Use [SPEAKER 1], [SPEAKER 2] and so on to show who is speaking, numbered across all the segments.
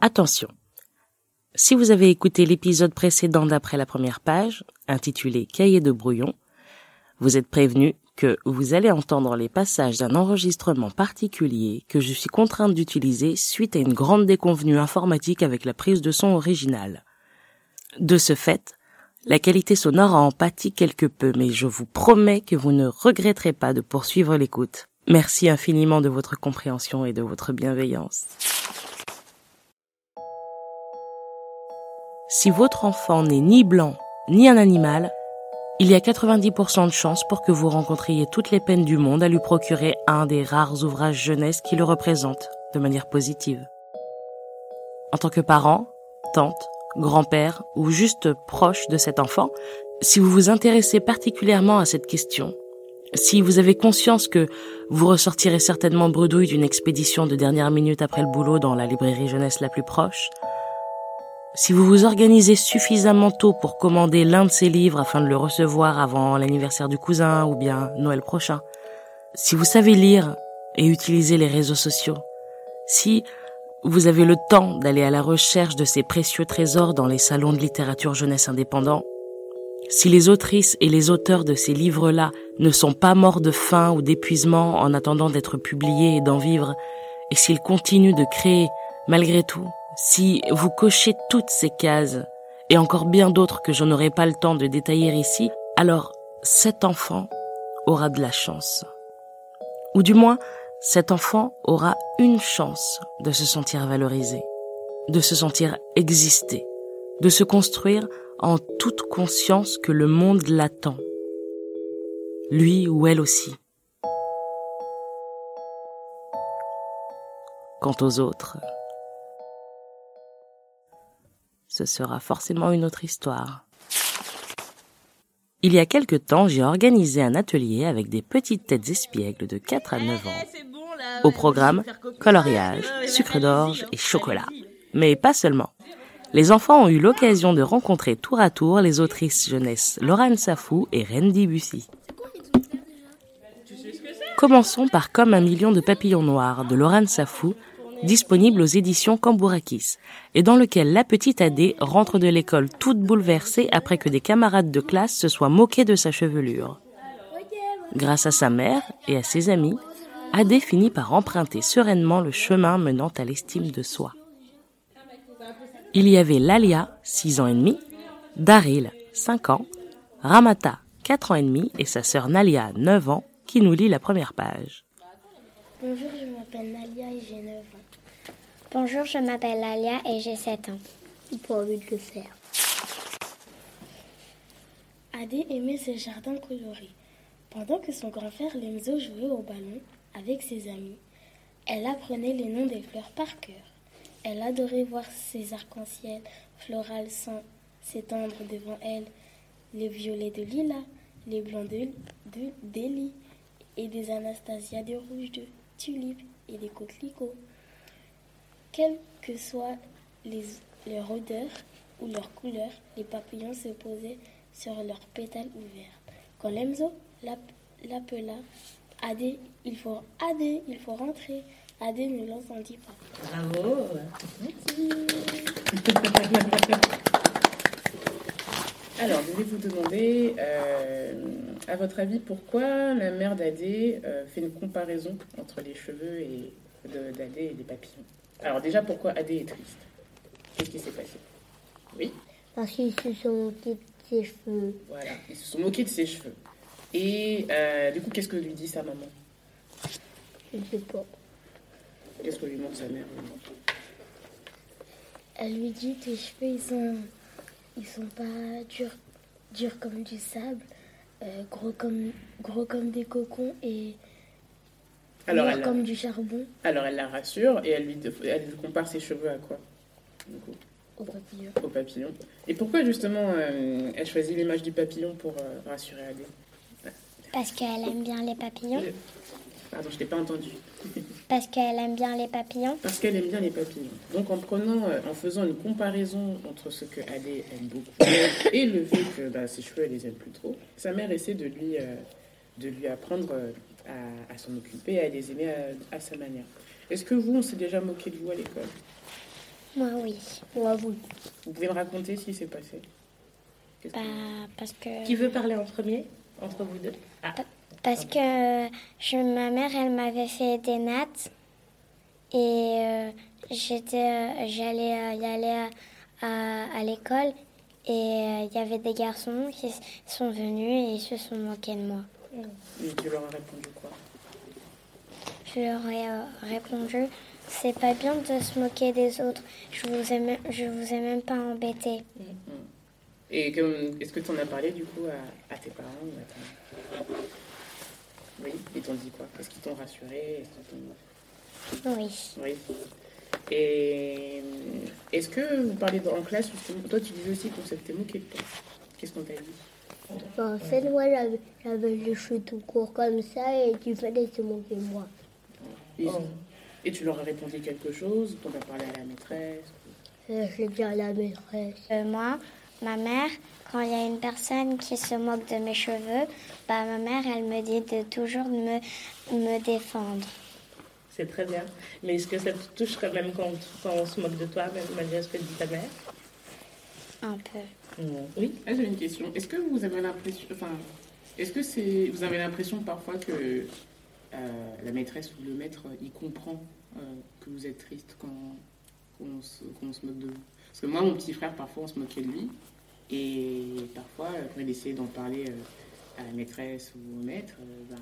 [SPEAKER 1] Attention. Si vous avez écouté l'épisode précédent d'après la première page, intitulé Cahier de brouillon, vous êtes prévenu que vous allez entendre les passages d'un enregistrement particulier que je suis contrainte d'utiliser suite à une grande déconvenue informatique avec la prise de son originale. De ce fait, la qualité sonore a empathie quelque peu, mais je vous promets que vous ne regretterez pas de poursuivre l'écoute. Merci infiniment de votre compréhension et de votre bienveillance. Si votre enfant n'est ni blanc ni un animal, il y a 90% de chances pour que vous rencontriez toutes les peines du monde à lui procurer un des rares ouvrages jeunesse qui le représentent de manière positive. En tant que parent, tante, grand-père ou juste proche de cet enfant, si vous vous intéressez particulièrement à cette question, si vous avez conscience que vous ressortirez certainement bredouille d'une expédition de dernière minute après le boulot dans la librairie jeunesse la plus proche, si vous vous organisez suffisamment tôt pour commander l'un de ces livres afin de le recevoir avant l'anniversaire du cousin ou bien Noël prochain, si vous savez lire et utiliser les réseaux sociaux, si vous avez le temps d'aller à la recherche de ces précieux trésors dans les salons de littérature jeunesse indépendants, si les autrices et les auteurs de ces livres-là ne sont pas morts de faim ou d'épuisement en attendant d'être publiés et d'en vivre, et s'ils continuent de créer malgré tout, si vous cochez toutes ces cases, et encore bien d'autres que je n'aurai pas le temps de détailler ici, alors cet enfant aura de la chance. Ou du moins, cet enfant aura une chance de se sentir valorisé, de se sentir exister, de se construire en toute conscience que le monde l'attend, lui ou elle aussi. Quant aux autres, ce sera forcément une autre histoire. Il y a quelque temps, j'ai organisé un atelier avec des petites têtes espiègles de 4 à 9 ans. Au programme, coloriage, sucre d'orge et chocolat. Mais pas seulement les enfants ont eu l'occasion de rencontrer tour à tour les autrices jeunesse Laurent Safou et Randy Bussy. Commençons par Comme un million de papillons noirs de Laurent Safou, disponible aux éditions Cambourakis, et dans lequel la petite Adé rentre de l'école toute bouleversée après que des camarades de classe se soient moqués de sa chevelure. Grâce à sa mère et à ses amis, Adé finit par emprunter sereinement le chemin menant à l'estime de soi il y avait Lalia, 6 ans et demi, Daryl, 5 ans, Ramata, 4 ans et demi, et sa sœur Nalia, 9 ans, qui nous lit la première page.
[SPEAKER 2] Bonjour, je m'appelle Nalia et j'ai 9 ans. Bonjour, je m'appelle Lalia et j'ai 7 ans. Il pas envie de le faire.
[SPEAKER 3] Adé aimait ses jardins colorés. Pendant que son grand frère Lemzo jouait au ballon avec ses amis, elle apprenait les noms des fleurs par cœur. Elle adorait voir ces arcs-en-ciel florales s'étendre devant elle, les violets de lilas, les blancs de, de et des Anastasia de rouge de tulipes et des coquelicots. Quelles que soient les, leur odeur ou leur couleur, les papillons se posaient sur leurs pétales ouverts. Quand Lemzo l'appela, Adé, il faut Adé, il faut rentrer. Adé ne l'entendit pas.
[SPEAKER 4] Bravo. Merci. Alors, je vais vous demander, euh, à votre avis, pourquoi la mère d'Adé euh, fait une comparaison entre les cheveux d'Adé et les papillons? Alors déjà, pourquoi Adé est triste? Qu'est-ce qui s'est passé? Oui?
[SPEAKER 2] Parce qu'ils se sont moqués de ses cheveux.
[SPEAKER 4] Voilà, ils se sont moqués de ses cheveux. Et euh, du coup, qu'est-ce que lui dit sa maman?
[SPEAKER 2] Je ne sais pas.
[SPEAKER 4] Qu'est-ce que lui montre sa mère?
[SPEAKER 3] Elle lui dit tes cheveux, ils sont, ils sont pas durs, durs comme du sable, euh, gros, comme, gros comme des cocons et alors elle comme du charbon.
[SPEAKER 4] Alors elle la rassure et elle lui, elle compare ses cheveux à quoi?
[SPEAKER 3] Au papillon.
[SPEAKER 4] Au papillon. Et pourquoi justement euh, elle choisit l'image du papillon pour euh, rassurer Adé?
[SPEAKER 2] Parce qu'elle aime bien les papillons.
[SPEAKER 4] Pardon, je t'ai pas entendu.
[SPEAKER 2] Parce qu'elle aime bien les papillons
[SPEAKER 4] Parce qu'elle aime bien les papillons. Donc en prenant, euh, en faisant une comparaison entre ce que Adé aime beaucoup et le fait que bah, ses cheveux, elle les aime plus trop, sa mère essaie de lui, euh, de lui apprendre à, s'en occuper, à les aimer à, sa manière. Est-ce que vous, on s'est déjà moqué de vous à l'école?
[SPEAKER 5] Moi, oui.
[SPEAKER 2] Moi, oui.
[SPEAKER 4] Vous pouvez me raconter ce qui s'est passé que-
[SPEAKER 5] Bah, parce que...
[SPEAKER 2] Qui veut parler en premier? Entre vous deux? Ah,
[SPEAKER 5] Parce que je, ma mère, elle m'avait fait des nattes et euh, j'étais, euh, j'allais euh, y aller à, à- à l'école et euh, il y avait des garçons qui sont venus et ils se sont moqués de moi.
[SPEAKER 4] Et tu leur as répondu quoi?
[SPEAKER 5] Je leur ai euh, répondu, c'est pas bien de se moquer des autres. Je vous ai, même- je vous ai même pas embêté.
[SPEAKER 4] Et comme- est-ce que tu en as parlé du coup à, à tes parents ou à ta- Oui, ils t'ont dit quoi? Est-ce qu'ils t'ont rassuré? Est-ce qu'ils t'ont-
[SPEAKER 5] Oui.
[SPEAKER 4] Oui. Et est-ce que vous parlez en classe justement? Toi, tu disais aussi qu'on s'était moqué de toi. Qu'est-ce qu'on t'a dit?
[SPEAKER 2] En fait, moi, j'avais, les cheveux tout courts comme ça et tu fallait se moquer de moi.
[SPEAKER 4] Ils- Et tu leur as répondu quelque chose T'en as parlé à la maîtresse?
[SPEAKER 2] Euh, je l'ai dit à la maîtresse.
[SPEAKER 5] Euh, moi, ma mère, quand il y a une personne qui se moque de mes cheveux, bah, ma mère, elle me dit de toujours me, me défendre.
[SPEAKER 2] C'est très bien. Mais est-ce que ça te toucherait même quand, quand on se moque de toi, même malgré ce que dit ta mère?
[SPEAKER 5] Un peu.
[SPEAKER 2] Oui.
[SPEAKER 4] Ah, j'ai une question. Est-ce que vous avez l'impression, enfin, est-ce que c'est, vous avez l'impression parfois que euh, la maîtresse ou le maître, euh, il comprend euh, que vous êtes triste quand, quand on se, moque de vous? Parce que moi, mon petit frère, parfois, on se moquait de lui, et parfois, quand il essayait d'en parler à la maîtresse ou au maître, ben,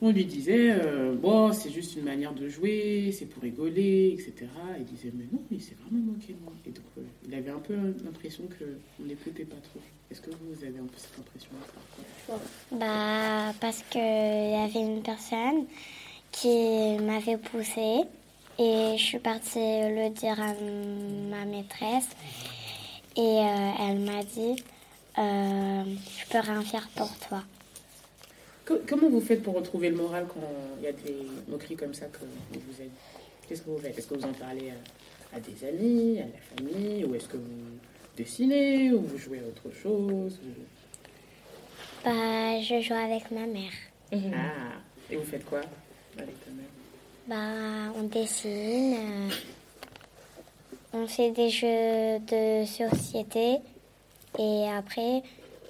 [SPEAKER 4] on lui disait, euh, c'est juste une manière de jouer, c'est pour rigoler, etc. Il disait, mais non, il s'est vraiment moqué de moi. Et donc, euh, il avait un peu l'impression qu'on n'écoutait pas trop. Est-ce que vous avez un peu cette impression-là parfois
[SPEAKER 5] Bah, parce qu'il y avait une personne qui m'avait poussée et je suis partie le dire à ma maîtresse et euh, elle m'a dit Je peux rien faire pour toi.
[SPEAKER 4] Co- Comment vous faites pour retrouver le moral quand il y a des moqueries comme ça que vous avez Qu'est-ce que vous faites? Est-ce que vous en parlez à, à des amis, à la famille Ou est-ce que vous dessinez Ou vous jouez à autre chose? Ou-
[SPEAKER 5] Bah, je joue avec ma mère.
[SPEAKER 4] Ah. Et vous faites quoi avec ta mère?
[SPEAKER 5] Bah, on dessine, euh, on fait des jeux de société et après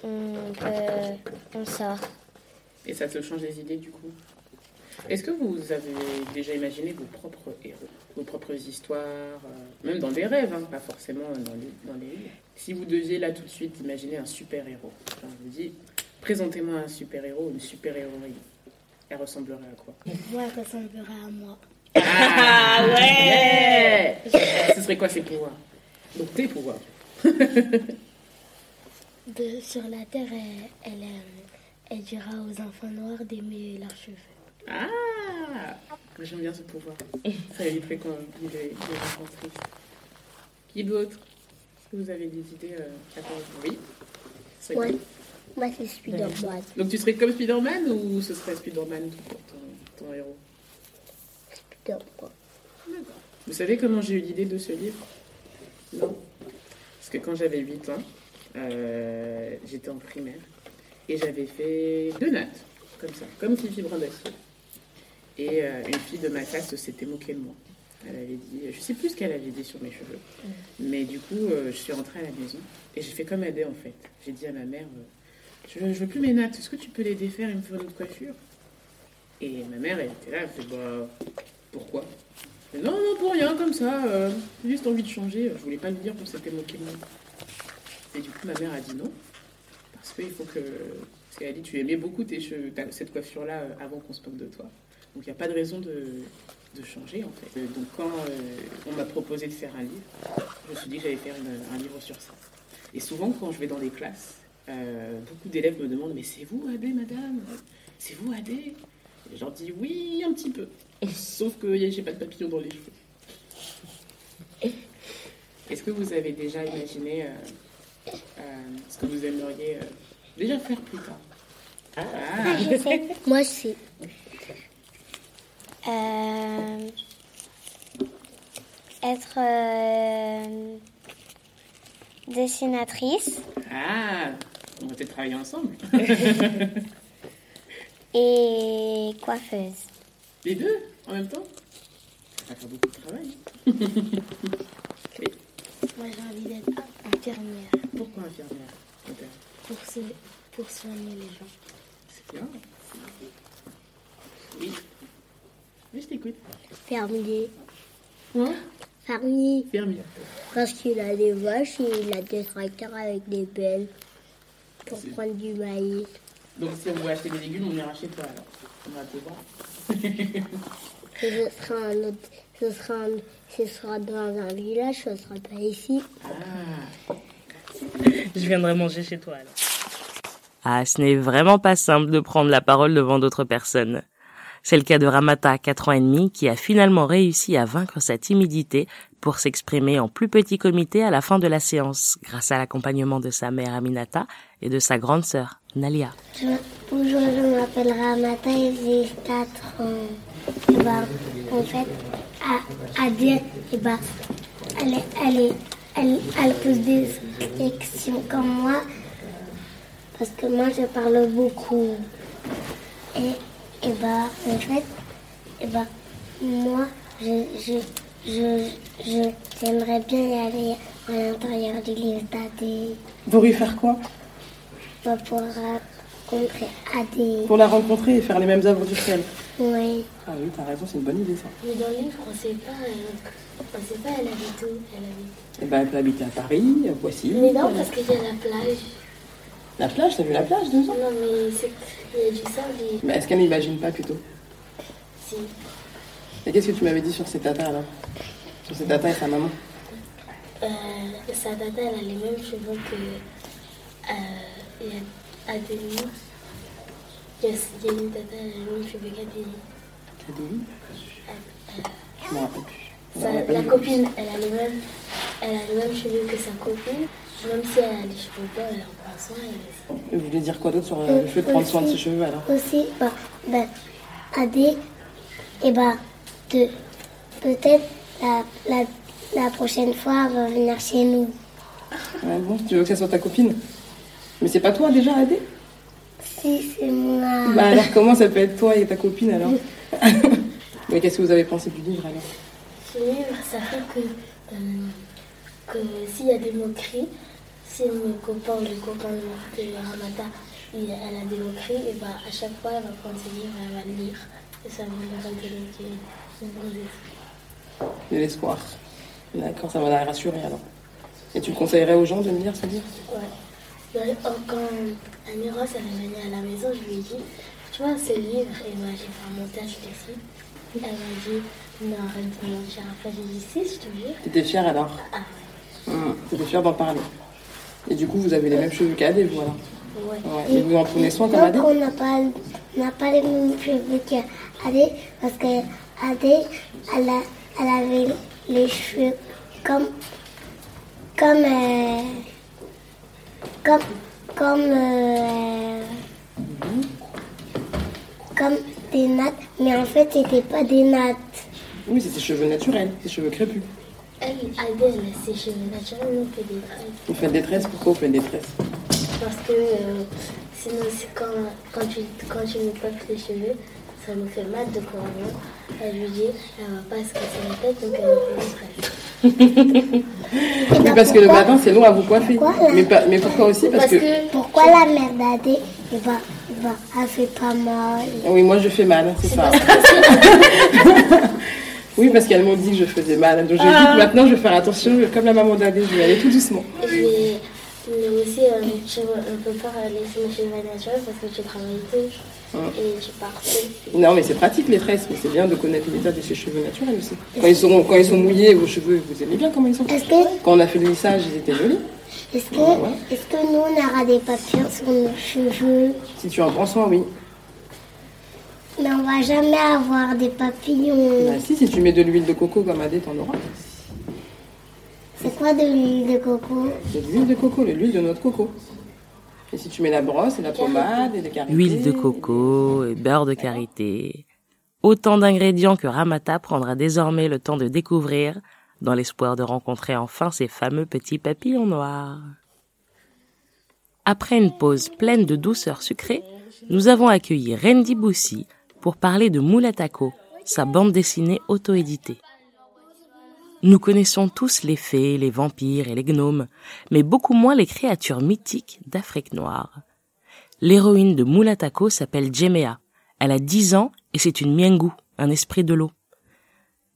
[SPEAKER 5] on peut, on sort.
[SPEAKER 4] Et ça te change les idées du coup. Est-ce que vous avez déjà imaginé vos propres héros, vos propres histoires, euh, même dans des rêves, hein, pas forcément dans les, dans les Si vous deviez là tout de suite imaginer un super-héros, je vous dis, présentez-moi un super-héros, une super-héroïne, elle ressemblerait à quoi?
[SPEAKER 3] Moi, elle ressemblera à moi.
[SPEAKER 4] Ah ouais. Ce serait quoi ses pouvoirs? Donc tes pouvoirs.
[SPEAKER 3] De, sur la terre, elle, elle, elle dira aux enfants noirs d'aimer leurs cheveux.
[SPEAKER 4] Ah J'aime bien ce pouvoir. Ça éviterait qu'on des, des enfants tristes. Qui d'autre? Est-ce que vous avez des idées euh, à part- Oui
[SPEAKER 2] Ouais.
[SPEAKER 4] quoi?
[SPEAKER 2] Moi, c'est Spider-Man.
[SPEAKER 4] Donc tu serais comme Spider-Man ou ce serait Spider-Man tout pour ton, ton héros?
[SPEAKER 2] Spider-Man.
[SPEAKER 4] Vous savez comment j'ai eu l'idée de ce livre? Non. Parce que quand j'avais 8 ans, euh, j'étais en primaire et j'avais fait deux nattes, comme ça, comme Fifi Brandasseau. Et euh, une fille de ma classe s'était moquée de moi. Elle avait dit, je sais plus ce qu'elle avait dit sur mes cheveux. Mais du coup, euh, je suis rentrée à la maison et j'ai fait comme Adé en fait. J'ai dit à ma mère, euh, je, je veux plus mes nattes, est-ce que tu peux les défaire? Et me faire une autre coiffure Et ma mère, elle était là, elle fait, bah, pourquoi? Non, non, pour rien, comme ça. euh, juste envie de changer. Je voulais pas lui dire qu'on s'était moqué de moi. Et du coup, ma mère a dit non. Parce qu'il faut que. Parce qu'elle dit tu aimais beaucoup tes cheveux, cette coiffure-là euh, avant qu'on se moque de toi. Donc il n'y a pas de raison de, changer en fait. Euh, Donc quand euh, on m'a proposé de faire un livre, je me suis dit que j'allais faire un livre sur ça. Et souvent, quand je vais dans les classes, beaucoup d'élèves me demandent Mais c'est vous, Adé, madame? C'est vous, Adé? Et je leur dis Oui, un petit peu. Sauf que j'ai pas de papillon dans les cheveux. Est-ce que vous avez déjà imaginé ce que vous aimeriez euh, déjà faire plus tard Ah,
[SPEAKER 5] je sais.
[SPEAKER 2] Moi, c'est.
[SPEAKER 5] Euh, être euh, dessinatrice
[SPEAKER 4] ah, on va peut-être travailler ensemble.
[SPEAKER 5] et coiffeuse.
[SPEAKER 4] Les deux en même temps? Ça va faire beaucoup de travail.
[SPEAKER 3] Moi, j'ai envie d'être infirmière
[SPEAKER 4] Pourquoi infirmière
[SPEAKER 3] pour, se, pour soigner les gens.
[SPEAKER 4] C'est bien. Oui. Oui, je t'écoute.
[SPEAKER 2] Fermier.
[SPEAKER 4] Quoi
[SPEAKER 2] Fermier.
[SPEAKER 4] Fermier.
[SPEAKER 2] Parce qu'il a des vaches et il a des tracteurs avec des belles pour prendre du maïs.
[SPEAKER 4] Donc si on veut acheter des légumes, on ira chez toi alors. On va te voir.
[SPEAKER 2] Et ce sera un autre, ce sera, un- ce sera dans un village, ce sera pas ici.
[SPEAKER 4] Ah.
[SPEAKER 6] Je viendrai manger chez toi alors.
[SPEAKER 1] Ah, ce n'est vraiment pas simple de prendre la parole devant d'autres personnes. C'est le cas de Ramata, 4 ans et demi, qui a finalement réussi à vaincre sa timidité pour s'exprimer en plus petit comité à la fin de la séance, grâce à l'accompagnement de sa mère Aminata et de sa grande sœur, Nalia.
[SPEAKER 2] Je, bonjour, je m'appelle Ramata et j'ai 4 ans. Et bah, en fait, à, à dire, et bah, elle, est- elle, est- elle, elle pose des questions comme moi, parce que moi je parle beaucoup. Et, et bah, en fait, et bah, moi, je, je, je, je- j'aimerais bien y aller à l'intérieur du livre d'Adé
[SPEAKER 7] Pour y faire quoi
[SPEAKER 2] pour pouvoir rencontrer Adé.
[SPEAKER 7] Pour la rencontrer et faire les mêmes aventures qu'elle.
[SPEAKER 2] Oui.
[SPEAKER 7] Ah oui, t'as raison, c'est une bonne idée ça.
[SPEAKER 3] Mais dans le livre, on sait pas, euh, on sait pas, elle habite où Elle habite.
[SPEAKER 7] Et ben, elle peut habiter à Paris, à Poissy.
[SPEAKER 3] Mais non, parce qu'il y a la plage.
[SPEAKER 7] La plage, t'as vu la plage deux ans?
[SPEAKER 3] Non, mais c'est, il y a du sable et
[SPEAKER 7] Mais est-ce qu'elle n'imagine pas plutôt?
[SPEAKER 3] Si.
[SPEAKER 7] Et qu'est-ce que tu m'avais dit sur ses tatas alors Sur ses tatas et sa maman?
[SPEAKER 3] Euh, sa tata, elle a les mêmes cheveux que euh, il y a Adélie. Il y a, une tata,
[SPEAKER 7] Je rappelle plus.
[SPEAKER 3] Sa- la
[SPEAKER 7] plus.
[SPEAKER 3] copine, elle a les mêmes, elle a cheveux que sa copine. Même si elle a les cheveux blancs, elle en prend soin. Elle
[SPEAKER 7] Vous voulez dire quoi d'autre sur euh, le fait de prendre soin de ses cheveux alors
[SPEAKER 2] Aussi, bah, bah, Adé, et bah, de, peut-être la, la, la prochaine fois, elle va venir chez nous.
[SPEAKER 7] Ouais, bon, tu veux que ça soit ta copine Mais c'est pas toi déjà, Adé
[SPEAKER 2] Si, c'est moi.
[SPEAKER 7] Bah alors comment ça peut être toi et ta copine alors Mais qu'est-ce que vous avez pensé du livre alors
[SPEAKER 3] Ce livre, ça fait que, euh, que s'il y a des moqueries, si mon copain ou le copain de Ramata, il- elle a des moqueries, et bah, à chaque fois, elle va prendre ce livre et elle va le lire. Et ça va lui redonner.
[SPEAKER 7] De l'espoir. D'accord, ça va la rassurer alors. Et tu le conseillerais aux gens de me lire ce livre?
[SPEAKER 3] Ouais. Quand Amiros elle est venue à la maison, je lui ai dit, tu vois, ce livre, et moi j'ai fait un montage dessus. Elle m'a dit, non, arrête de mentir. Après, j'ai dit, si, je te jure.
[SPEAKER 7] T'étais fière alors
[SPEAKER 3] Ah
[SPEAKER 7] Hum, T'étais fière d'en parler. Et du coup, vous avez les mêmes cheveux qu'Adé, vous alors
[SPEAKER 3] ouais.
[SPEAKER 7] Ouais. Et vous en prenez soin comme Adé
[SPEAKER 2] Donc, on n'a pas, on n'a pas les mêmes cheveux qu'Adé, parce que Adé, elle, a- elle avait les cheveux comme, comme, euh, comme, comme, euh, comme des nattes, mais en fait, c'était pas des nattes.
[SPEAKER 7] Oui, c'est ses cheveux naturels, ses cheveux crépus.
[SPEAKER 3] Elle, Adé, elle a ses cheveux naturels, nous, on fait des tresses.
[SPEAKER 7] Vous faites des tresses Pourquoi vous faites des tresses?
[SPEAKER 3] Parce que euh, sinon, c'est quand, quand, tu, quand tu nous coiffes les cheveux, ça nous fait mal de courir. Elle lui dit, elle va pas se casser la tête, donc elle va
[SPEAKER 7] parce que le matin, c'est long à vous coiffer.
[SPEAKER 2] Pourquoi
[SPEAKER 7] mais, pas- mais pourquoi aussi? Parce,
[SPEAKER 3] Parce
[SPEAKER 7] que...
[SPEAKER 3] que
[SPEAKER 2] Pourquoi la mère d'Adé, eh ben, eh ben, elle fait pas mal?
[SPEAKER 7] Oui, moi je fais mal, c'est ça. oui, parce qu'elles m'ont dit que je faisais mal. Donc j'ai dit que maintenant je vais faire attention, comme la maman d'Adé, je vais aller tout doucement.
[SPEAKER 3] Mais aussi, euh, tu vois, on peut pas laisser mes cheveux naturels parce que tu travailles tout et tout.
[SPEAKER 7] Non, mais c'est pratique les tresses, mais c'est bien de connaître l'état de ses cheveux naturels aussi. Quand ils, sont, quand ils sont mouillés, vos cheveux, vous aimez bien comment ils sont
[SPEAKER 2] Est-ce que,
[SPEAKER 7] Quand on a fait le lissage, ils étaient jolis.
[SPEAKER 2] est-ce que, que nous, on aura des papillons sur nos cheveux
[SPEAKER 7] Si tu en prends soin, oui.
[SPEAKER 2] Mais on va jamais avoir des papillons.
[SPEAKER 7] Bah, si, si tu mets de l'huile de coco comme Adé, t'en auras.
[SPEAKER 2] C'est quoi de l'huile de coco?
[SPEAKER 7] C'est de l'huile de coco, l'huile de noix de coco. Et si tu mets la brosse et la pommade et les carités...
[SPEAKER 1] Huile de coco et beurre de karité. Autant d'ingrédients que Ramata prendra désormais le temps de découvrir dans l'espoir de rencontrer enfin ces fameux petits papillons noirs. Après une pause pleine de douceur sucrée, nous avons accueilli Randy Boussi pour parler de Moulatako, sa bande dessinée auto-éditée. Nous connaissons tous les fées, les vampires et les gnomes, mais beaucoup moins les créatures mythiques d'Afrique noire. L'héroïne de Mulatako s'appelle Jemea. Elle a 10 ans et c'est une miengu, un esprit de l'eau.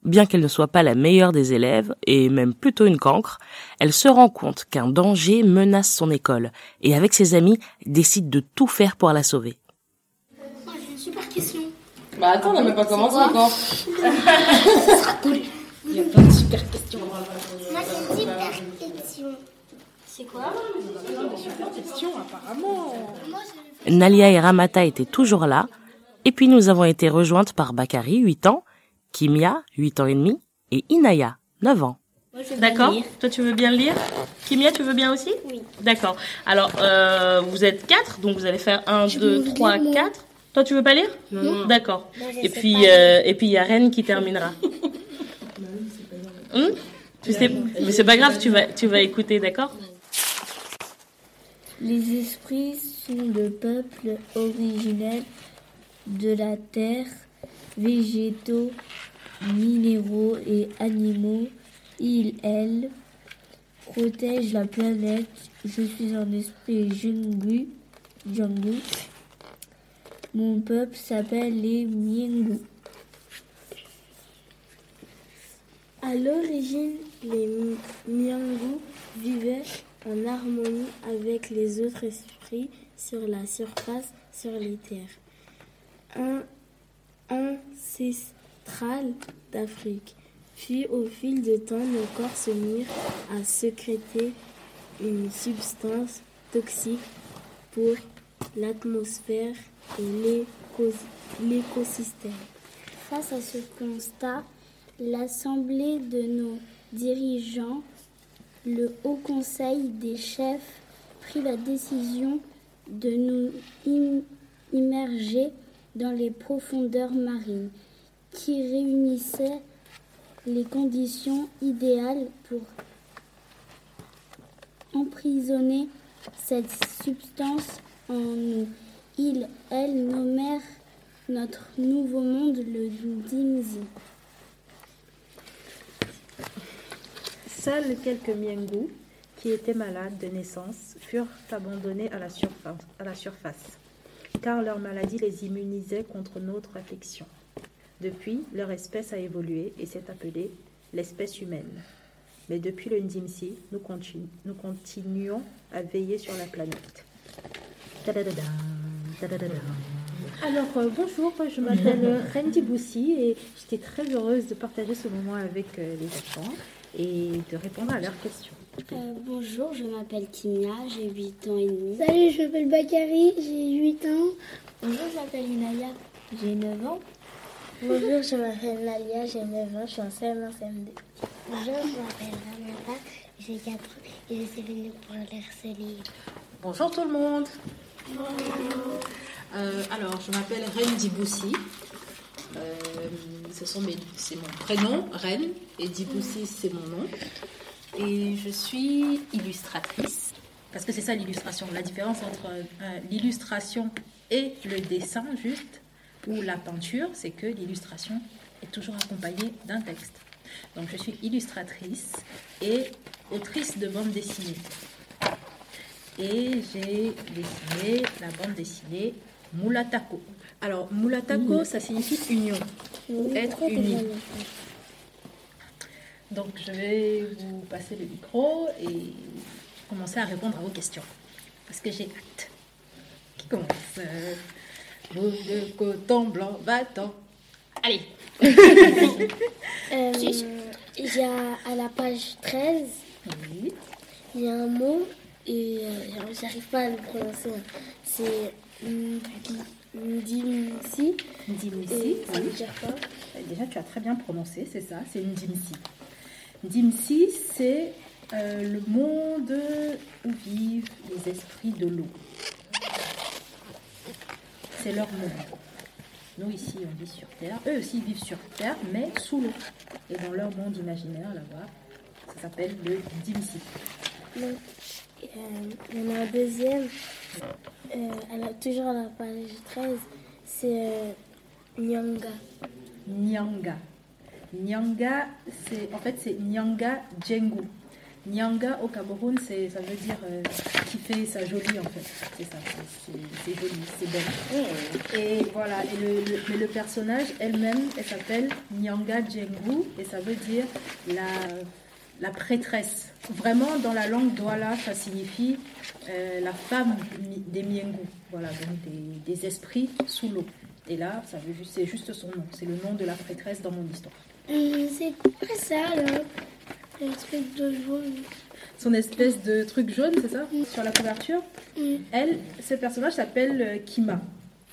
[SPEAKER 1] Bien qu'elle ne soit pas la meilleure des élèves, et même plutôt une cancre, elle se rend compte qu'un danger menace son école, et avec ses amis, décide de tout faire pour la sauver.
[SPEAKER 3] j'ai une super question.
[SPEAKER 7] Bah attends, on n'a même pas commencé encore.
[SPEAKER 6] Il y a plein de super questions.
[SPEAKER 3] Moi, j'ai une super question. C'est quoi?
[SPEAKER 1] Nalia et Ramata étaient toujours là, et puis nous avons été rejointes par Bakari, 8 ans, Kimia, 8 ans et demi, et Inaya, 9 ans.
[SPEAKER 6] D'accord Toi, tu veux bien le lire? Kimia, tu veux bien aussi?
[SPEAKER 8] Oui.
[SPEAKER 6] D'accord. Alors, euh, vous êtes quatre, donc vous allez faire 1, 2, 3, 4. Toi, tu veux pas lire? Non. D'accord. Et puis, euh, et puis il y a Rennes qui terminera. Hum tu sais, mais c'est pas grave, tu vas, tu vas écouter, d'accord
[SPEAKER 9] Les esprits sont le peuple originel de la terre, végétaux, minéraux et animaux. Ils, elles, protègent la planète. Je suis un esprit Jungu. Jungu. Mon peuple s'appelle les Miengu.
[SPEAKER 3] À l'origine, les Miangu vivaient en harmonie avec les autres esprits sur la surface, sur les terres. Un ancestral d'Afrique. Puis, au fil du temps, nos corps se mirent à sécréter une substance toxique pour l'atmosphère et l'éco- l'écosystème.
[SPEAKER 8] Face à ce constat, l'Assemblée de nos dirigeants, le Haut Conseil des chefs, prit la décision de nous im- immerger dans les profondeurs marines qui réunissaient les conditions idéales pour emprisonner cette substance en nous. Ils, elles, nommèrent notre nouveau monde le Dimzi.
[SPEAKER 10] Seuls quelques Miengu qui étaient malades de naissance furent abandonnés à la, surfa- à la surface, car leur maladie les immunisait contre notre affection. Depuis, leur espèce a évolué et s'est appelée l'espèce humaine. Mais depuis le Ndimsi, nous, continu- nous continuons à veiller sur la planète. Tadadada, tadadada. Alors, euh, bonjour, je m'appelle Rendi Boussi et j'étais très heureuse de partager ce moment avec euh, les enfants et de répondre à leurs questions.
[SPEAKER 8] Euh, bonjour, je m'appelle Kimia, j'ai 8 ans et demi.
[SPEAKER 3] Salut, je m'appelle Bakary, j'ai 8 ans.
[SPEAKER 8] Bonjour, je m'appelle Inaya, j'ai 9 ans.
[SPEAKER 3] Bonjour, je m'appelle Nalia, j'ai 9 ans, je suis en CM1 CM2.
[SPEAKER 8] Bonjour, je m'appelle Ramata, j'ai 4 ans et je suis venue pour lire ce livre.
[SPEAKER 11] Bonjour tout le monde. Euh, alors, je m'appelle Reine Diboussi. Euh, ce sont mes, c'est mon prénom, Reine, et Diboussi, c'est mon nom. Et je suis illustratrice. Parce que c'est ça l'illustration. La différence entre euh, l'illustration et le dessin, juste, ou la peinture, c'est que l'illustration est toujours accompagnée d'un texte. Donc, je suis illustratrice et autrice de bande dessinée et j'ai dessiné la bande dessinée Mulatako. Alors, Mulatako, ça signifie union, être uni. Donc, je vais vous passer le micro et commencer à répondre à vos questions. Parce que j'ai hâte. Qui commence Euh, de coton blanc battant. Allez
[SPEAKER 3] Euh, Il y a à la page 13,
[SPEAKER 11] Oui.
[SPEAKER 3] il y a un mot et euh, j'arrive pas à le prononcer. C'est Ndimsi.
[SPEAKER 11] Ndimsi,
[SPEAKER 3] ça veut
[SPEAKER 11] oui.
[SPEAKER 3] dire quoi
[SPEAKER 11] Déjà, tu as très bien prononcé, c'est ça, c'est une Dimsi. Dimsi, c'est euh, le monde où vivent les esprits de l'eau. C'est leur monde. Nous, ici, on vit sur Terre. Eux aussi vivent sur Terre, mais sous l'eau. Et dans leur monde imaginaire, là-bas, ça s'appelle le Dimsi.
[SPEAKER 3] Euh, il y en a un deuxième, euh, la- toujours à la page 13, c'est euh, Nyanga.
[SPEAKER 11] Nyanga. Nyanga, c'est en fait c'est Nyanga Djengu. Nyanga au Cameroun, c'est ça veut dire euh, qui fait sa jolie en fait. C'est ça, c'est- joli, c'est belle. Et voilà, et le, le- mais le personnage elle-même, elle s'appelle Nyanga Djengu et ça veut dire la, la prêtresse. Vraiment, dans la langue Douala, ça signifie euh, la femme des Miengu. Voilà, donc des, des esprits sous l'eau. Et là, ça veut c'est juste son nom. C'est le nom de la prêtresse dans mon histoire.
[SPEAKER 3] Hum, c'est quoi ça, là Un truc de jaune.
[SPEAKER 11] Son espèce de truc jaune, c'est ça? Sur la couverture? Elle, ce personnage s'appelle euh, Kima.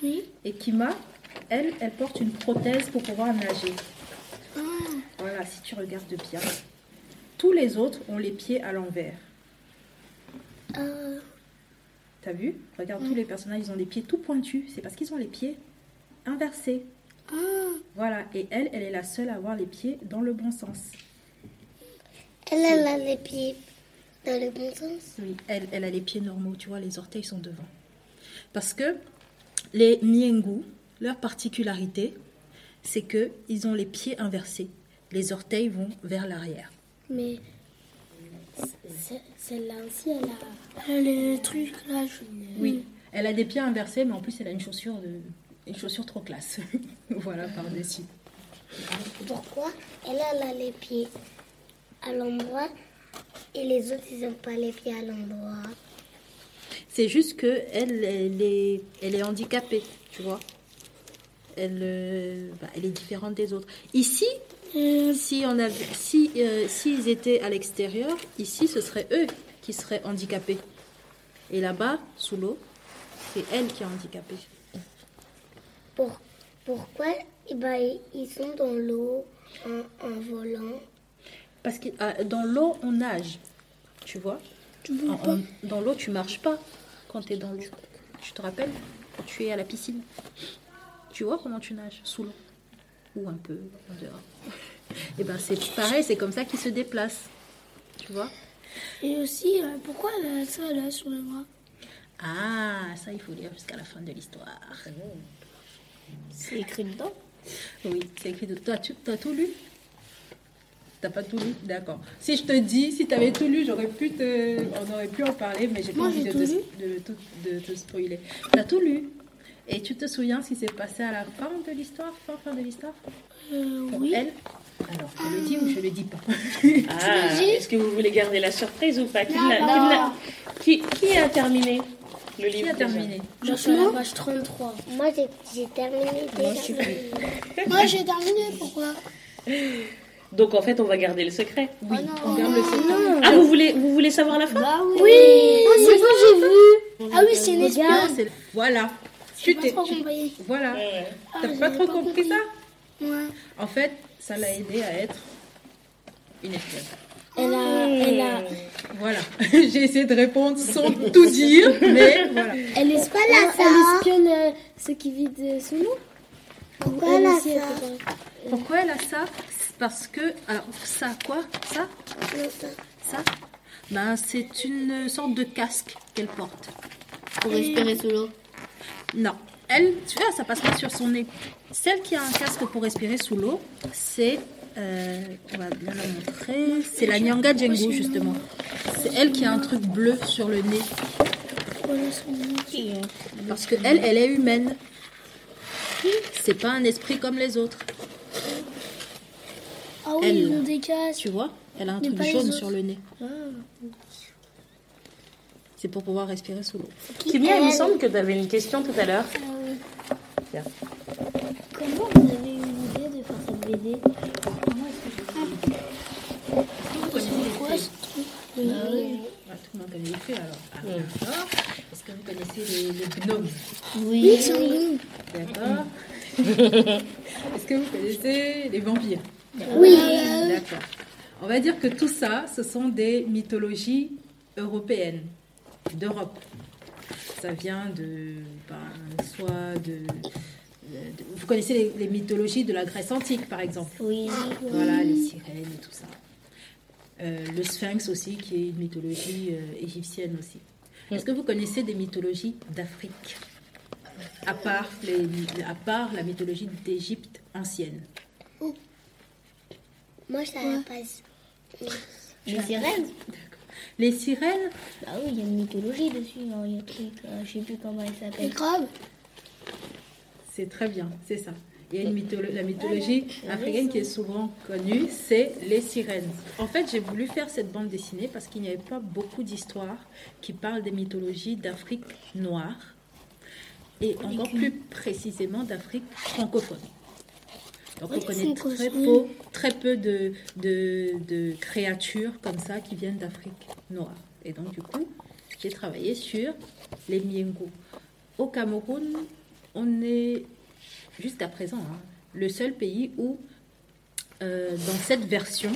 [SPEAKER 3] Oui.
[SPEAKER 11] Et Kima, elle, elle porte une prothèse pour pouvoir nager.
[SPEAKER 3] Ah.
[SPEAKER 11] Voilà, si tu regardes bien. Tous les autres ont les pieds à l'envers.
[SPEAKER 3] Ah.
[SPEAKER 11] T'as vu? Regarde, tous les personnages, ils ont les pieds tout pointus. C'est parce qu'ils ont les pieds inversés.
[SPEAKER 3] Ah.
[SPEAKER 11] Voilà, et elle, elle est la seule à avoir les pieds dans le bon sens.
[SPEAKER 2] Elle, elle a les pieds dans le bon sens.
[SPEAKER 11] Oui, elle, elle a les pieds normaux, tu vois, les orteils sont devant. Parce que les Miengu, leur particularité, c'est que ils ont les pieds inversés. Les orteils vont vers l'arrière.
[SPEAKER 3] Mais celle-là aussi, elle a, elle a les trucs là. je-
[SPEAKER 11] Oui, elle a des pieds inversés, mais en plus elle a une chaussure de une chaussure trop classe. voilà par-dessus.
[SPEAKER 2] Pourquoi elle, elle a les pieds à l'endroit et les autres, ils n'ont pas les pieds à l'endroit?
[SPEAKER 11] C'est juste que elle, elle est, elle est handicapée, tu vois. Elle, euh, bah, elle est différente des autres. Ici, si on avait, si, euh, s'ils étaient à l'extérieur, ici, ce serait eux qui seraient handicapés. Et là-bas, sous l'eau, c'est elle qui est handicapée.
[SPEAKER 2] Pour, Pourquoi eh ben, Ils sont dans l'eau en, en volant?
[SPEAKER 11] Parce que euh, dans l'eau, on nage, tu vois? En- en- dans l'eau, tu marches pas quand tu es dans l'eau. Tu te rappelles? Quand tu es à la piscine Tu vois comment tu nages? Sous l'eau Ou un peu en dehors. Et ben c'est pareil, c'est comme ça qu'ils se déplacent. Tu vois?
[SPEAKER 3] Et aussi, euh, pourquoi elle a ça là sur le bras?
[SPEAKER 11] Ah, ça il faut lire jusqu'à la fin de l'histoire.
[SPEAKER 9] C'est écrit dedans?
[SPEAKER 11] Oui, c'est écrit de toi. Tu as tout lu? T'as pas tout lu? D'accord. Si je te dis, si tu avais tout lu, j'aurais pu te, on aurait pu en parler, mais j'ai pas envie de,
[SPEAKER 3] tout
[SPEAKER 11] te- de, tout- de te spoiler. T'as tout lu? Et tu te souviens ce qui s'est passé à la fin de l'histoire Fin, fin de l'histoire?
[SPEAKER 3] Euh,
[SPEAKER 11] Pour
[SPEAKER 3] Oui.
[SPEAKER 11] elle? Alors, je le dis ou je le dis pas?
[SPEAKER 6] Ah, est-ce que vous voulez garder la surprise ou pas? Qui,
[SPEAKER 3] Non,
[SPEAKER 6] l'a-
[SPEAKER 3] non.
[SPEAKER 6] qui l'a- qui- qui a terminé le livre
[SPEAKER 11] Qui a terminé?
[SPEAKER 3] Je suis à la page 33.
[SPEAKER 2] Moi, j'ai terminé déjà.
[SPEAKER 3] Moi, j'ai terminé, pourquoi?
[SPEAKER 6] Donc en fait, on va garder le secret.
[SPEAKER 11] Oui, on garde le secret.
[SPEAKER 6] Ah, vous voulez, vous voulez savoir la fin?
[SPEAKER 3] Bah oui. Oh, c'est bon, j'ai vu. Ah oui, c'est une espionne.
[SPEAKER 11] Voilà. Tu
[SPEAKER 3] pas
[SPEAKER 11] t'es.
[SPEAKER 3] trop
[SPEAKER 11] tu-
[SPEAKER 3] compris.
[SPEAKER 11] Voilà.
[SPEAKER 3] Ah,
[SPEAKER 11] T'as pas trop
[SPEAKER 3] pas
[SPEAKER 11] compris ça
[SPEAKER 3] Ouais.
[SPEAKER 11] En fait, ça l'a aidé à être une espionne.
[SPEAKER 3] Elle a, elle a,
[SPEAKER 11] Voilà. J'ai essayé de répondre sans tout dire, mais voilà.
[SPEAKER 3] elle est,
[SPEAKER 2] elle a ça
[SPEAKER 3] elle espionne euh, ceux qui vivent sous l'eau.
[SPEAKER 2] Pourquoi elle a ça.
[SPEAKER 11] Pourquoi elle a ça C'est Parce que. Alors, ça, quoi Ça
[SPEAKER 2] Non, ça.
[SPEAKER 11] Ça ben, C'est une sorte de casque qu'elle porte.
[SPEAKER 9] pour respirer sous l'eau.
[SPEAKER 11] Non. Elle, tu vois, ça passe pas sur son nez. Celle qui a un casque pour respirer sous l'eau, c'est. euh, on va bien la montrer. C'est la Nyanga Djengu, justement. C'est elle qui a un truc bleu sur le nez. Parce que elle, elle est humaine. C'est pas un esprit comme les autres.
[SPEAKER 3] Ah oui,
[SPEAKER 11] Elle.
[SPEAKER 3] ils ont des casques.
[SPEAKER 11] Tu vois Elle a un truc jaune sur le nez. C'est pour pouvoir respirer sous l'eau.
[SPEAKER 6] Kimia, il me semble que tu avais une question tout à l'heure. Tiens.
[SPEAKER 9] Comment vous avez eu l'idée de faire cette BD
[SPEAKER 3] Quoi ce truc
[SPEAKER 11] Ah, tout le monde connaît les fées alors. Ah, d'accord. Est-ce que vous connaissez les, les gnomes?
[SPEAKER 3] Oui.
[SPEAKER 11] D'accord. Est-ce que vous connaissez les vampires?
[SPEAKER 3] Oui.
[SPEAKER 11] D'accord. On va dire que tout ça, ce sont des mythologies européennes, d'Europe. Ça vient de, ben, soit de, de- Vous connaissez les, les mythologies de la Grèce antique, par exemple.
[SPEAKER 9] Oui.
[SPEAKER 11] Voilà, les sirènes et tout ça. Euh, le sphinx aussi, qui est une mythologie euh, égyptienne aussi. Est-ce que vous connaissez des mythologies d'Afrique? À part, les, à part la mythologie d'Égypte ancienne
[SPEAKER 12] Moi, je savais pas.
[SPEAKER 8] Les sirènes
[SPEAKER 11] Les sirènes,
[SPEAKER 8] Bah oui, il y a une mythologie dessus. hein, Il y a un truc, euh, je sais plus comment elle
[SPEAKER 12] Les
[SPEAKER 8] s'appelle.
[SPEAKER 12] crabes
[SPEAKER 11] c'est très bien, c'est ça. Il y a une mytholo- la mythologie africaine qui est souvent connue, c'est les sirènes. En fait, j'ai voulu faire cette bande dessinée parce qu'il n'y avait pas beaucoup d'histoires qui parlent des mythologies d'Afrique noire et encore plus précisément d'Afrique francophone. Donc on connaît très peu, très peu de, de, de créatures comme ça qui viennent d'Afrique noire. Et donc du coup, j'ai travaillé sur les Miengo. Au Cameroun, on est jusqu'à présent hein, le seul pays où, euh, dans cette version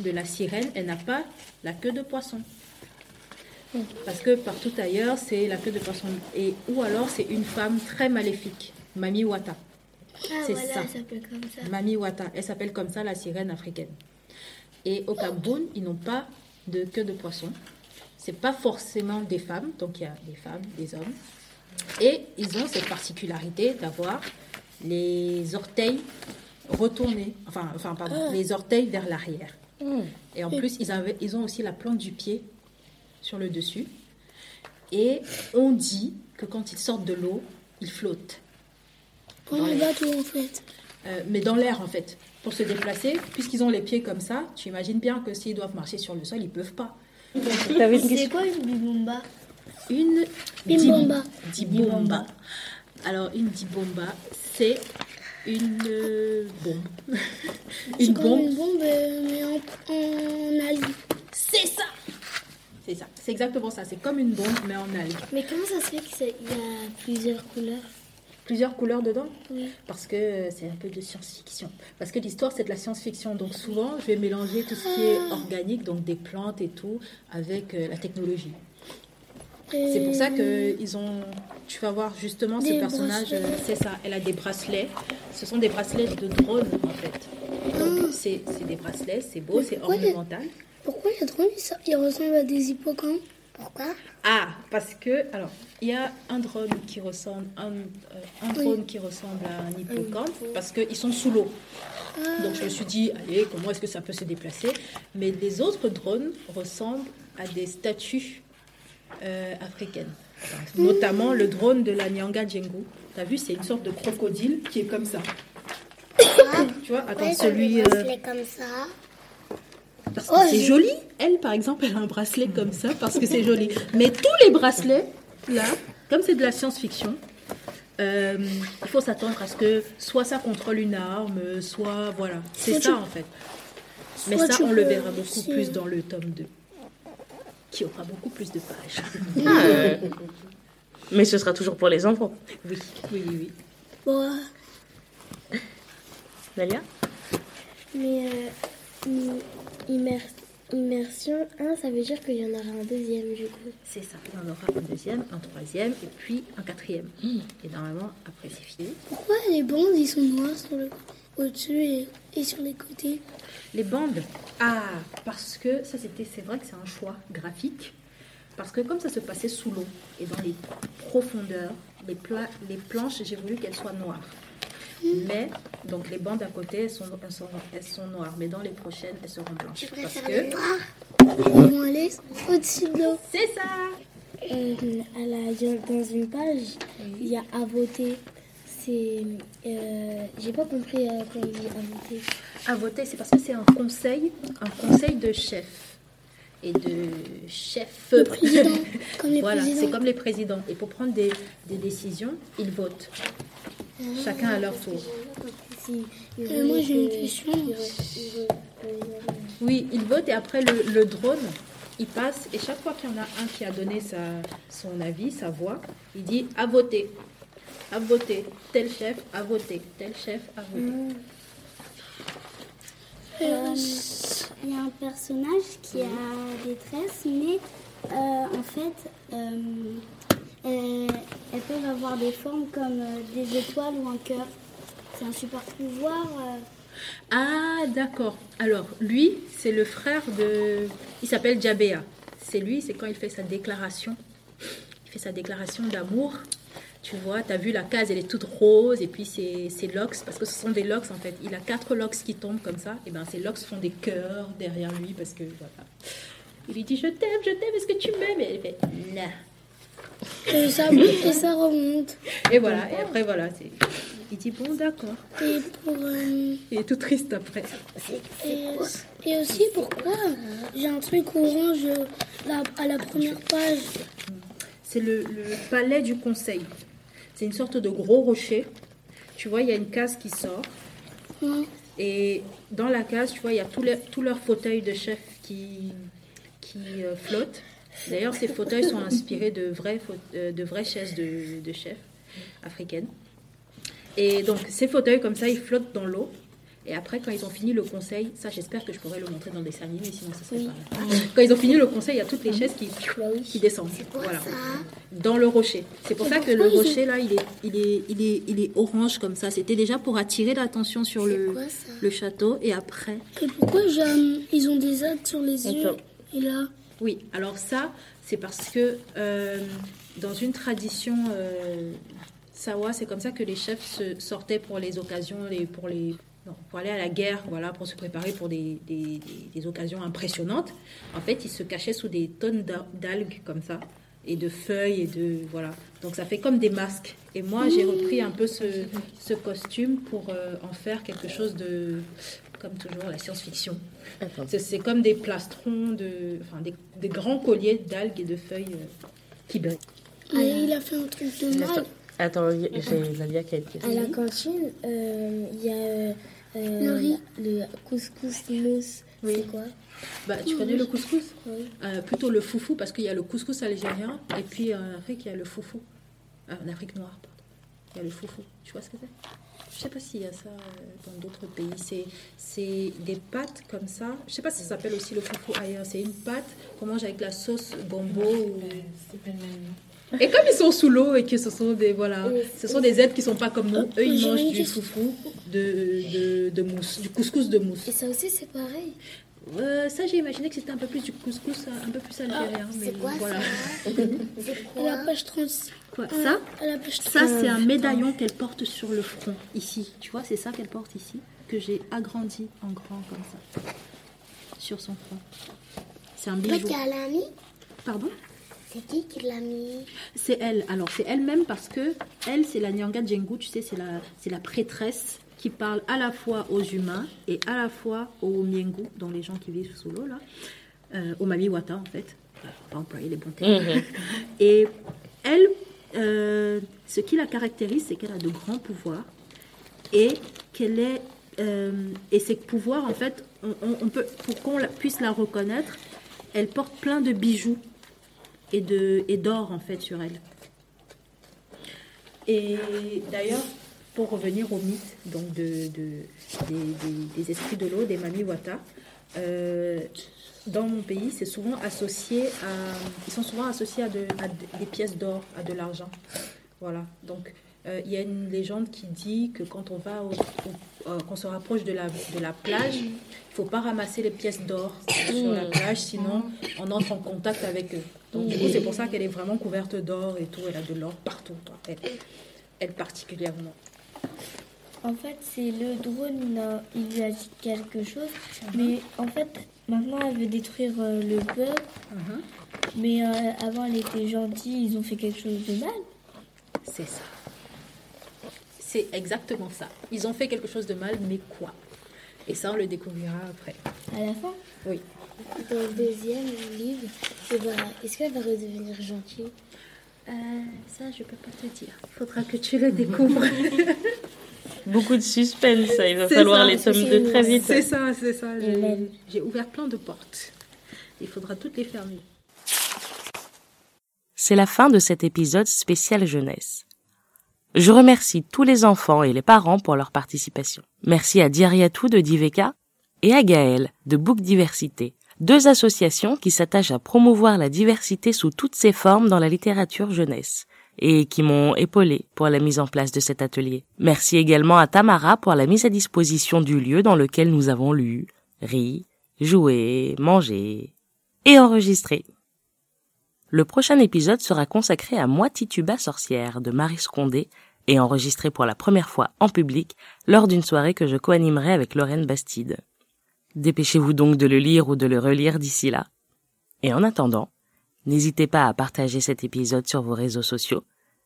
[SPEAKER 11] de la sirène, elle n'a pas la queue de poisson. Parce que partout ailleurs, c'est la queue de poisson. Et, ou alors, c'est une femme très maléfique, Mami Wata.
[SPEAKER 12] Ah,
[SPEAKER 11] C'est
[SPEAKER 12] voilà,
[SPEAKER 11] ça.
[SPEAKER 12] comme.
[SPEAKER 11] Mami Wata. Elle s'appelle comme ça la sirène africaine. Et au Cameroun, ils n'ont pas de queue de poisson. C'est pas forcément des femmes, donc il y a des femmes, des hommes. Et ils ont cette particularité d'avoir les orteils retournés, enfin, enfin pardon, les orteils vers l'arrière. Et en plus, ils, avaient, ils ont aussi la plante du pied sur le dessus. Et on dit que quand ils sortent de l'eau, ils flottent.
[SPEAKER 12] Bateaux, en fait.
[SPEAKER 11] Euh, mais dans l'air en fait, pour se déplacer, puisqu'ils ont les pieds comme ça, tu imagines bien que s'ils doivent marcher sur le sol, ils peuvent pas.
[SPEAKER 8] C'est quoi une bibomba
[SPEAKER 11] Une
[SPEAKER 12] Bimbomba.
[SPEAKER 11] dim- dibomba. Alors une dibomba, c'est une euh, bombe.
[SPEAKER 12] C'est
[SPEAKER 11] une
[SPEAKER 12] comme
[SPEAKER 11] bombe,
[SPEAKER 12] une bombe, euh, mais en, en algue.
[SPEAKER 11] c'est ça. C'est ça, c'est exactement ça. C'est comme une bombe mais en algue.
[SPEAKER 12] Mais comment ça se fait qu'il y a plusieurs couleurs?
[SPEAKER 11] Plusieurs couleurs dedans
[SPEAKER 12] Oui.
[SPEAKER 11] Parce que c'est un peu de science-fiction. Parce que l'histoire, c'est de la science-fiction. Donc souvent, je vais mélanger tout ce qui est organique, donc des plantes et tout, avec euh, la technologie. C'est pour ça que ils ont. Tu vas voir justement ce personnage, euh, c'est ça. Elle a des bracelets. Ce sont des bracelets de drone en fait. Donc c'est c'est des bracelets, c'est beau, c'est
[SPEAKER 12] pourquoi il y a-
[SPEAKER 11] ornemental.
[SPEAKER 12] Pourquoi les drones, ils, so- ils ressemblent à des hippocampes? Pourquoi
[SPEAKER 11] Ah, parce que alors il y a un drone qui ressemble un, euh, un drone qui ressemble à un hippocampe parce qu'ils sont sous l'eau. Donc je me suis dit allez comment est-ce que ça peut se déplacer? Mais les autres drones ressemblent à des statues euh, africaines. Enfin, Notamment le drone de la Nyanga Djengu. T'as vu, c'est une sorte de crocodile qui est comme ça. tu vois, attends,
[SPEAKER 12] Ouais,
[SPEAKER 11] celui. Euh,
[SPEAKER 12] comme ça.
[SPEAKER 11] Parce que
[SPEAKER 12] Oh,
[SPEAKER 11] c'est joli. Elle, par exemple, elle a un bracelet comme ça parce que c'est joli. Mais tous les bracelets, là, comme c'est de la science-fiction, euh, il faut s'attendre à ce que soit ça contrôle une arme, soit voilà. C'est
[SPEAKER 12] Soit
[SPEAKER 11] ça
[SPEAKER 12] tu-
[SPEAKER 11] en fait. Mais
[SPEAKER 12] soit
[SPEAKER 11] ça, on le verra beaucoup
[SPEAKER 12] aussi-
[SPEAKER 11] plus dans le tome 2, qui aura beaucoup plus de pages.
[SPEAKER 6] Euh, Mais ce sera toujours pour les enfants.
[SPEAKER 11] oui, oui, oui. oui.
[SPEAKER 12] Bon, euh,
[SPEAKER 6] Dalia
[SPEAKER 12] mais euh, immer- immersion 1, ça veut dire qu'il y en aura un deuxième du coup.
[SPEAKER 11] C'est ça. Il y en aura un deuxième, un troisième et puis un quatrième. Et normalement, après c'est fini.
[SPEAKER 12] Pourquoi les bandes, ils sont noirs sur le, au-dessus et, et sur les côtés?
[SPEAKER 11] Les bandes Ah, parce que ça c'était, c'est vrai que c'est un choix graphique. Parce que comme ça se passait sous l'eau et dans les profondeurs, les, pla- les planches, j'ai voulu qu'elles soient noires. Mais, donc les bandes à côté, elles sont, elles sont, elles sont noires. Mais dans les prochaines, elles seront blanches.
[SPEAKER 12] Tu préfères
[SPEAKER 11] que
[SPEAKER 12] le noir au-dessus de l'eau.
[SPEAKER 11] c'est ça
[SPEAKER 3] Euh, à la- dans une page, il y a à voter. C'est. euh, J'ai pas compris euh, quand il dit à voter.
[SPEAKER 11] À voter, c'est parce que c'est un conseil, un conseil de chef. Et de chef.
[SPEAKER 12] Le président, comme les
[SPEAKER 11] voilà, c'est comme les présidents. Et pour prendre des, des décisions, ils votent. Chacun à leur tour.
[SPEAKER 3] Il
[SPEAKER 12] Euh, moi j'ai une
[SPEAKER 3] que-
[SPEAKER 12] question.
[SPEAKER 3] euh,
[SPEAKER 11] Oui, ils votent et après le, le drone, il passe et chaque fois qu'il y en a un qui a donné sa, son avis, sa voix, il dit à voter, à voter, tel chef à voter, tel chef à voter.
[SPEAKER 12] Euh,
[SPEAKER 8] Il y a un personnage qui a des tresses, mais euh, en fait, euh, elles, elles peuvent avoir des formes comme euh, des étoiles ou un cœur. C'est un super pouvoir. euh,
[SPEAKER 11] Ah, d'accord. Alors, lui, c'est le frère de... Il s'appelle Jabea. C'est lui, c'est quand il fait sa déclaration. Il fait sa déclaration d'amour. Tu vois, tu as vu la case, elle est toute rose, et puis c'est locks, parce que ce sont des locks en fait. Il a quatre locks qui tombent comme ça, et ben ces locks font des cœurs derrière lui, parce que voilà. Il lui dit Je t'aime, je t'aime, est-ce que tu m'aimes Et elle fait Non.
[SPEAKER 3] Et ça, et ça remonte.
[SPEAKER 11] Et voilà, et après voilà, c'est. Il dit Bon, d'accord.
[SPEAKER 3] Et pour. euh,
[SPEAKER 11] Il est tout triste après.
[SPEAKER 3] et, et aussi, pourquoi j'ai un truc orange là, à la première page?
[SPEAKER 11] C'est le, le palais du conseil. C'est une sorte de gros rocher. Tu vois, il y a une case qui sort.
[SPEAKER 3] Ouais.
[SPEAKER 11] Et dans la case, tu vois, il y a tous leurs fauteuils de chef qui, qui euh, flottent. D'ailleurs, ces fauteuils sont inspirés de vraies, euh, de vraies chaises de, de chef africaines. Et donc, ces fauteuils, comme ça, ils flottent dans l'eau. Et après, quand ils ont fini le conseil, ça, j'espère que je pourrais le montrer dans des dessin animé, sinon ça serait pas là. Quand ils ont fini le conseil, il y a toutes les chaises qui, qui descendent. Voilà. Dans le rocher. C'est pour ça que le rocher, là, il est, il est, il est, il est orange comme ça. C'était déjà pour attirer l'attention sur le,
[SPEAKER 3] quoi,
[SPEAKER 11] le château. Et après,
[SPEAKER 3] Et pourquoi ils ont des aides sur les yeux? Et là
[SPEAKER 11] oui, alors ça, c'est parce que euh, dans une tradition euh, Sawa, c'est comme ça que les chefs se sortaient pour les occasions, pour, aller à la guerre, voilà, pour se préparer pour des, occasions impressionnantes. En fait, ils se cachaient sous des tonnes d'al- d'algues comme ça, et de feuilles, et de. Voilà. Donc ça fait comme des masques. Et moi, j'ai repris un peu ce, ce costume pour euh, en faire quelque chose de. Comme toujours, la science-fiction. C'est- comme des plastrons, de, enfin, des, des grands colliers d'algues et de feuilles euh, qui brillent.
[SPEAKER 3] Et il a fait un truc de mal.
[SPEAKER 1] Attends, j'ai Nadia qui a une
[SPEAKER 13] À
[SPEAKER 1] question.
[SPEAKER 13] la cantine, euh, il y a euh, euh,
[SPEAKER 3] Le riz.
[SPEAKER 13] le couscous mousse. C'est quoi?
[SPEAKER 11] Bah, tu connais le couscous?
[SPEAKER 13] Oui.
[SPEAKER 11] Euh, Plutôt le foufou, parce qu'il y a le couscous algérien, et puis en Afrique, il y a le foufou. Ah, en Afrique noire, pardon. Il y a le foufou. Tu vois ce que c'est? Je sais pas s'il y a ça euh, dans d'autres pays. C'est, des pâtes comme ça. Je sais pas si ça s'appelle aussi le foufou ailleurs. C'est une pâte qu'on mange avec la sauce gombo. Ou... Et comme ils sont sous l'eau et que ce sont des voilà, ce sont des êtres qui sont pas comme nous, eux ils mangent du foufou, de, de, de mousse, du couscous de mousse.
[SPEAKER 13] Et ça aussi, c'est pareil.
[SPEAKER 11] Euh, ça, j'ai imaginé que c'était un peu plus du couscous, un peu plus algérien. mais
[SPEAKER 13] c'est quoi
[SPEAKER 11] voilà.
[SPEAKER 3] À la page 36.
[SPEAKER 11] Quoi, ça,
[SPEAKER 3] À la page
[SPEAKER 11] ça c'est un médaillon qu'elle porte sur le front, ici. Tu vois, c'est ça qu'elle porte ici, que j'ai agrandi en grand comme ça, sur son front. C'est un bijou.
[SPEAKER 2] qui l'a mis
[SPEAKER 11] Pardon
[SPEAKER 2] C'est qui qui l'a mis
[SPEAKER 11] C'est elle. Alors, c'est elle-même parce que elle, c'est la Nyanga Djengu, tu sais, c'est la, c'est la prêtresse qui parle à la fois aux humains et à la fois aux Miengu, dont les gens qui vivent sous l'eau, là. Euh, aux Mamiwata, en fait. Enfin, pas employer les bons termes. Et elle, euh, ce qui la caractérise, c'est qu'elle a de grands pouvoirs et qu'elle est. euh, et ces pouvoirs, en fait, on, on- on peut, pour qu'on puisse la reconnaître, elle porte plein de bijoux et d'or en fait sur elle. Et d'ailleurs, pour revenir au mythe donc de, de- des, esprits de l'eau, des mamiwata, euh, dans mon pays, c'est souvent associé à, ils sont souvent associés à, de- à de- des pièces d'or, à de l'argent. Voilà. Donc, euh, il y a une légende qui dit que quand on va, au, au- euh, qu'on se rapproche de la, plage, il faut pas ramasser les pièces d'or sur la plage, sinon on entre en contact avec eux. Donc, du coup, c'est pour ça qu'elle est vraiment couverte d'or et tout. Elle a de l'or partout. Elle, elle particulièrement.
[SPEAKER 13] En fait, c'est le drone, il, a- il lui a dit quelque chose. Mais en fait, maintenant, elle veut détruire euh, le peuple.
[SPEAKER 11] Mhm.
[SPEAKER 13] Mais euh, avant, elle était gentille, ils ont fait quelque chose de mal.
[SPEAKER 11] C'est ça. C'est exactement ça. Ils ont fait quelque chose de mal, mais quoi? Et ça, on le découvrira après.
[SPEAKER 13] À la fin?
[SPEAKER 11] Oui.
[SPEAKER 13] Dans le deuxième livre, est-ce qu'elle va redevenir gentille?
[SPEAKER 11] Euh, ça, je peux pas te dire. Faudra que tu le découvres.
[SPEAKER 1] Beaucoup de suspense, ça. Il va falloir
[SPEAKER 11] ça,
[SPEAKER 1] les tomes
[SPEAKER 13] c'est-
[SPEAKER 1] 2 très vite.
[SPEAKER 11] c'est ça, c'est ça. J'ai ouvert plein de portes. Il faudra toutes les fermer.
[SPEAKER 1] C'est la fin de cet épisode spécial jeunesse. Je remercie tous les enfants et les parents pour leur participation. Merci à Diariatou de Diveka et à Gaël de Book Diversité, deux associations qui s'attachent à promouvoir la diversité sous toutes ses formes dans la littérature jeunesse et qui m'ont épaulé pour la mise en place de cet atelier. Merci également à Tamara pour la mise à disposition du lieu dans lequel nous avons lu, ri, joué, mangé et enregistré. Le prochain épisode sera consacré à Moi Tituba sorcière de Marie Scondé et enregistré pour la première fois en public lors d'une soirée que je co-animerai avec Lorraine Bastide. Dépêchez-vous donc de le lire ou de le relire d'ici là. Et en attendant, n'hésitez pas à partager cet épisode sur vos réseaux sociaux,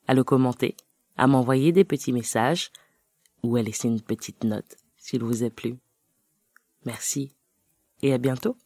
[SPEAKER 1] à le commenter, à m'envoyer des petits messages ou à laisser une petite note s'il vous a plu. Merci et à bientôt.